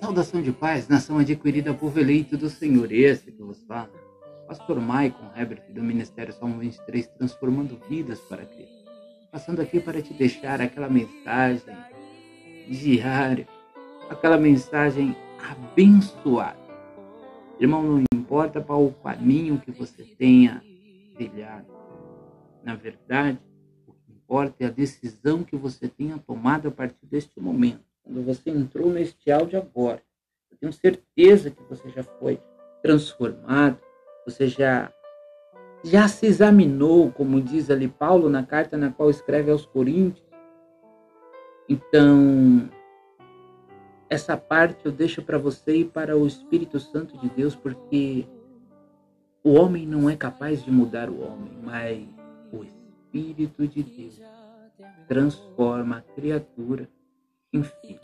Saudação de paz, nação adquirida por eleito do Senhor, esse que vos fala. Pastor Maicon Herbert, do Ministério Salmo 23, transformando vidas para Cristo. Passando aqui para te deixar aquela mensagem diária, aquela mensagem abençoada. Irmão, não importa qual o caminho que você tenha trilhado. Na verdade, importa é a decisão que você tenha tomado a partir deste momento quando você entrou neste áudio agora, eu tenho certeza que você já foi transformado, você já já se examinou, como diz ali Paulo na carta na qual escreve aos Coríntios. Então, essa parte eu deixo para você e para o Espírito Santo de Deus, porque o homem não é capaz de mudar o homem, mas Espírito de Deus transforma a criatura enfim.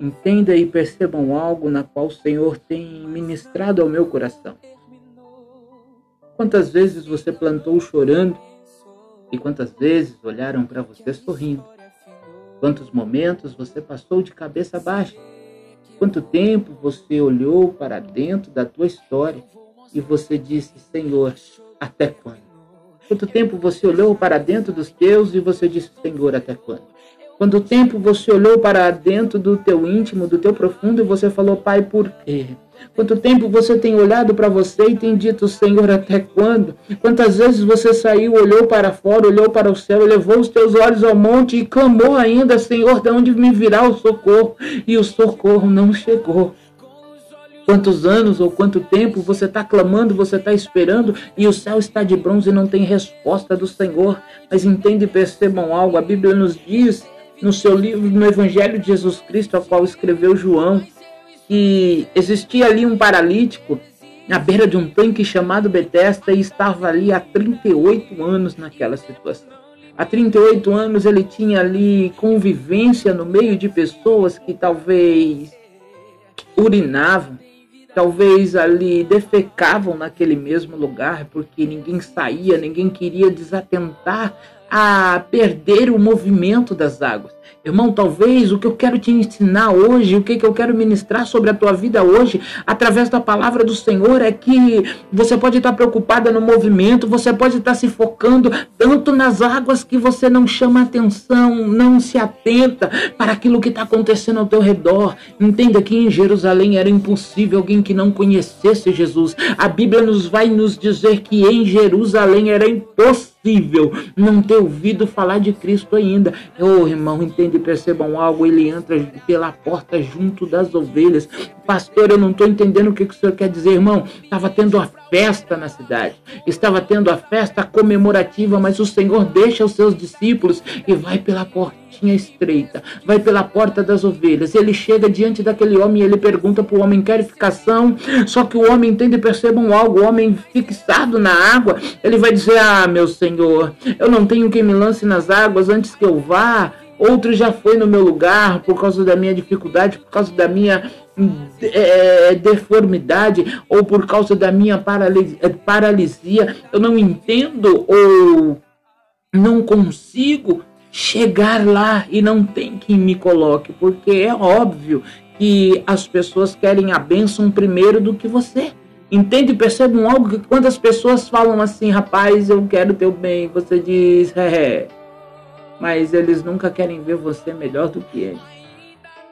Entenda e percebam algo na qual o Senhor tem ministrado ao meu coração. Quantas vezes você plantou chorando e quantas vezes olharam para você sorrindo? Quantos momentos você passou de cabeça baixa? Quanto tempo você olhou para dentro da tua história e você disse, Senhor, até quando? Quanto tempo você olhou para dentro dos teus e você disse, Senhor, até quando? Quando o tempo você olhou para dentro do teu íntimo, do teu profundo, e você falou, Pai, por quê? Quanto tempo você tem olhado para você e tem dito, Senhor, até quando? Quantas vezes você saiu, olhou para fora, olhou para o céu, levou os teus olhos ao monte e clamou ainda, Senhor, de onde me virá o socorro? E o socorro não chegou. Quantos anos ou quanto tempo você está clamando, você está esperando e o céu está de bronze e não tem resposta do Senhor. Mas entende e percebam algo, a Bíblia nos diz no seu livro, no Evangelho de Jesus Cristo, a qual escreveu João, que existia ali um paralítico na beira de um tanque chamado Betesda e estava ali há 38 anos naquela situação. Há 38 anos ele tinha ali convivência no meio de pessoas que talvez urinavam, talvez ali defecavam naquele mesmo lugar, porque ninguém saía, ninguém queria desatentar a perder o movimento das águas. Irmão, talvez o que eu quero te ensinar hoje, o que, que eu quero ministrar sobre a tua vida hoje, através da palavra do Senhor, é que você pode estar preocupada no movimento, você pode estar se focando tanto nas águas que você não chama atenção, não se atenta para aquilo que está acontecendo ao teu redor. Entenda que em Jerusalém era impossível alguém que não conhecesse Jesus. A Bíblia nos vai nos dizer que em Jerusalém era impossível possível não ter ouvido falar de Cristo ainda. Oh, irmão, entende, percebam algo, ele entra pela porta junto das ovelhas. Pastor, eu não estou entendendo o que, que o senhor quer dizer, irmão. Estava tendo a festa na cidade, estava tendo a festa comemorativa, mas o Senhor deixa os seus discípulos e vai pela portinha estreita, vai pela porta das ovelhas. Ele chega diante daquele homem e ele pergunta para o homem: quer ficação? Só que o homem entende, percebam algo, o homem fixado na água, ele vai dizer: Ah, meu Senhor, eu não tenho quem me lance nas águas antes que eu vá. Outro já foi no meu lugar por causa da minha dificuldade, por causa da minha é, deformidade ou por causa da minha é, paralisia. Eu não entendo ou não consigo chegar lá e não tem quem me coloque, porque é óbvio que as pessoas querem a bênção primeiro do que você. Entende? Percebam algo que quando as pessoas falam assim, rapaz, eu quero teu bem, você diz, é, mas eles nunca querem ver você melhor do que eles.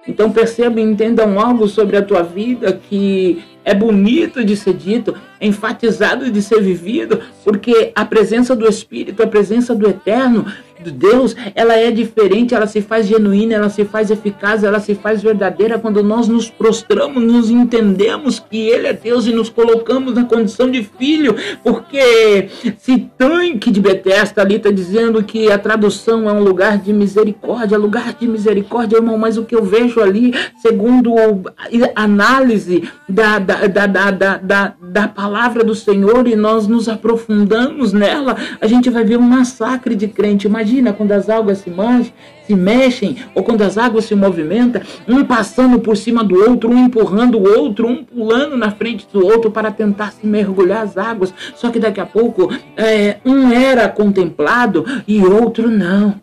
Então percebam e entendam algo sobre a tua vida que é bonito de ser dito, é enfatizado de ser vivido, porque a presença do Espírito, a presença do Eterno, de Deus, ela é diferente, ela se faz genuína, ela se faz eficaz, ela se faz verdadeira quando nós nos prostramos, nos entendemos que Ele é Deus e nos colocamos na condição de filho, porque se tanque de Betesda ali está dizendo que a tradução é um lugar de misericórdia, lugar de misericórdia, irmão, mas o que eu vejo ali, segundo a análise da, da, da, da, da, da, da palavra do Senhor e nós nos aprofundamos nela, a gente vai ver um massacre de crente, mas Imagina quando as águas se, mexem, se mexem ou quando as águas se movimentam, um passando por cima do outro, um empurrando o outro, um pulando na frente do outro para tentar se mergulhar as águas. Só que daqui a pouco é, um era contemplado e outro não.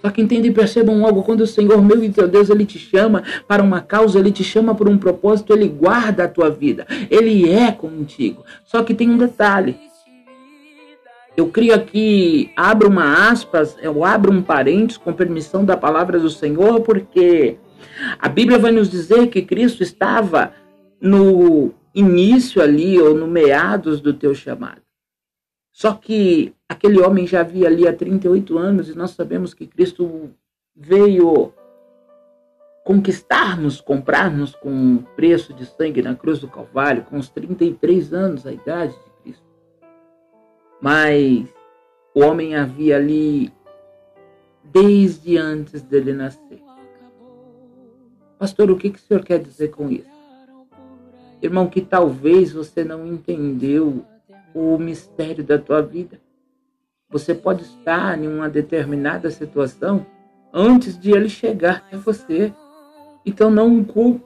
Só que entendem e percebam algo, quando o Senhor, meu e teu Deus, Ele te chama para uma causa, Ele te chama por um propósito, Ele guarda a tua vida, Ele é contigo. Só que tem um detalhe, eu crio aqui, abro uma aspas, eu abro um parênteses com permissão da palavra do Senhor, porque a Bíblia vai nos dizer que Cristo estava no início ali, ou no meados do teu chamado. Só que aquele homem já havia ali há 38 anos e nós sabemos que Cristo veio conquistar-nos, comprar-nos com um preço de sangue na cruz do Calvário, com os 33 anos a idade de. Mas o homem havia ali desde antes dele nascer. Pastor, o que, que o senhor quer dizer com isso? Irmão, que talvez você não entendeu o mistério da tua vida. Você pode estar em uma determinada situação antes de ele chegar até você. Então não culpe,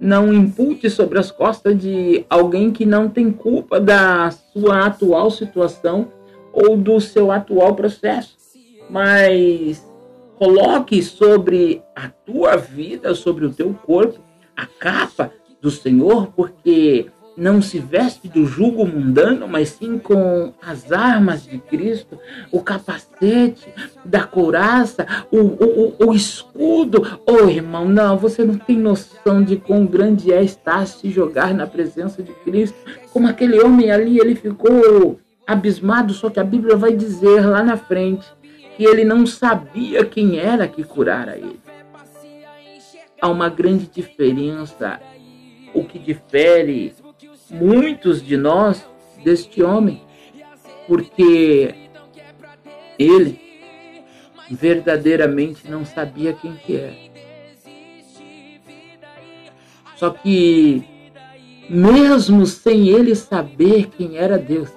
não impute sobre as costas de alguém que não tem culpa da sua atual situação ou do seu atual processo. Mas coloque sobre a tua vida, sobre o teu corpo, a capa do Senhor, porque não se veste do jugo mundano, mas sim com as armas de Cristo, o capacete da couraça, o, o, o, escudo. Oh, irmão, não, você não tem noção de quão grande é estar se jogar na presença de Cristo. Como aquele homem ali, ele ficou abismado, só que a Bíblia vai dizer lá na frente que ele não sabia quem era que curara ele. Há uma grande diferença. O que difere muitos de nós deste homem, porque ele verdadeiramente não sabia quem que era. Só que mesmo sem ele saber quem era Deus,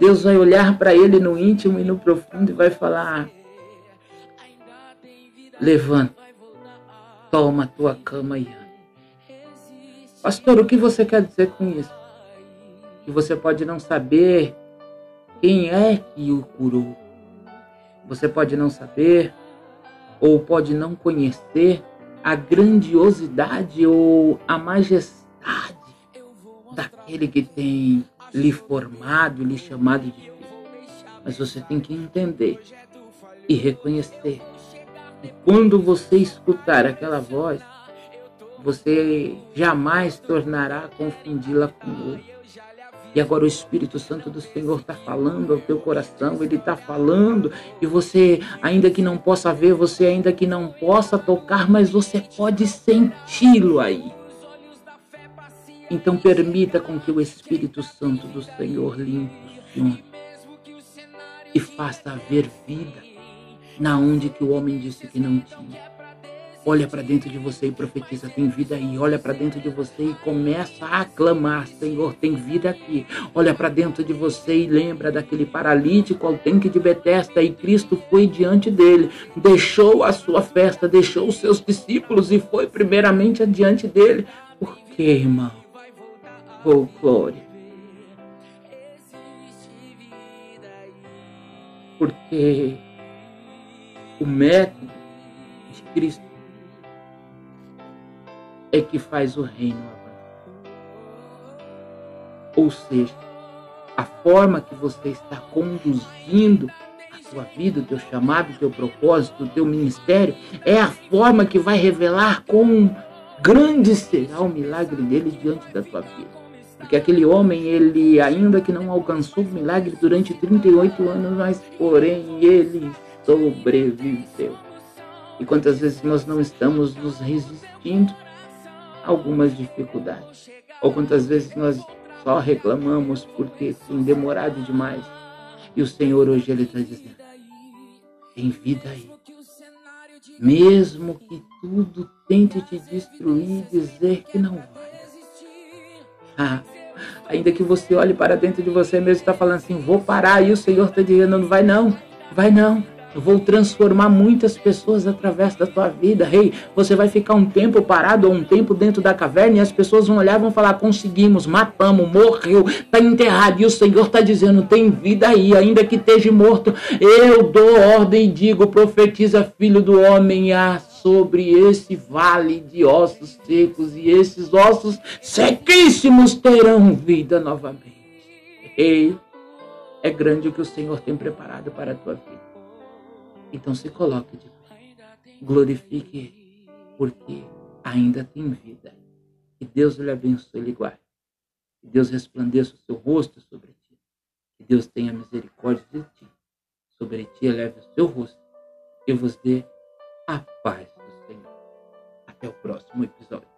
Deus vai olhar para ele no íntimo e no profundo e vai falar: Levanta, toma a tua cama e anda. Pastor, o que você quer dizer com isso? Que você pode não saber quem é que o curou. Você pode não saber ou pode não conhecer a grandiosidade ou a majestade daquele que tem lhe formado, lhe chamado de filho. Mas você tem que entender e reconhecer. E quando você escutar aquela voz, você jamais tornará a confundi-la com outro. E agora o Espírito Santo do Senhor está falando ao teu coração, ele está falando, e você, ainda que não possa ver, você ainda que não possa tocar, mas você pode senti-lo aí. Então permita com que o Espírito Santo do Senhor lhe impulsione e faça haver vida na onde que o homem disse que não tinha. Olha para dentro de você e profetiza: tem vida aí. Olha para dentro de você e começa a aclamar: Senhor, tem vida aqui. Olha para dentro de você e lembra daquele paralítico ao tanque de Betesda e Cristo foi diante dele, deixou a sua festa, deixou os seus discípulos e foi primeiramente adiante dele. Por quê, irmão? folclore. Porque o método de Cristo é que faz o reino avançar. Ou seja, a forma que você está conduzindo a sua vida, o teu chamado, o teu propósito, o teu ministério, é a forma que vai revelar quão grande será o milagre dele diante da tua vida. Porque aquele homem, ele ainda que não alcançou o milagre durante 38 anos, mas porém ele sobreviveu. E quantas vezes nós não estamos nos resistindo algumas dificuldades? Ou quantas vezes nós só reclamamos porque tem demorado demais? E o Senhor hoje ele está dizendo: tem vida aí. Mesmo que tudo tente te destruir dizer que não vai ah, ainda que você olhe para dentro de você mesmo e está falando assim, vou parar, e o Senhor está dizendo, não vai não, vai não, Eu vou transformar muitas pessoas através da tua vida. Rei, você vai ficar um tempo parado ou um tempo dentro da caverna e as pessoas vão olhar e vão falar: conseguimos, matamos, morreu, está enterrado. E o Senhor está dizendo: tem vida aí, ainda que esteja morto. Eu dou ordem e digo: profetiza, filho do homem, a sobre esse vale de ossos secos e esses ossos sequíssimos terão vida novamente. Ei, é grande o que o Senhor tem preparado para a tua vida. Então se coloque de pé. Glorifique porque ainda tem vida. Que Deus lhe abençoe e lhe guarde. Que Deus resplandeça o seu rosto sobre ti. Que Deus tenha misericórdia de ti. Sobre ti eleve o seu rosto e vos dê a paz do Senhor. Até o próximo episódio.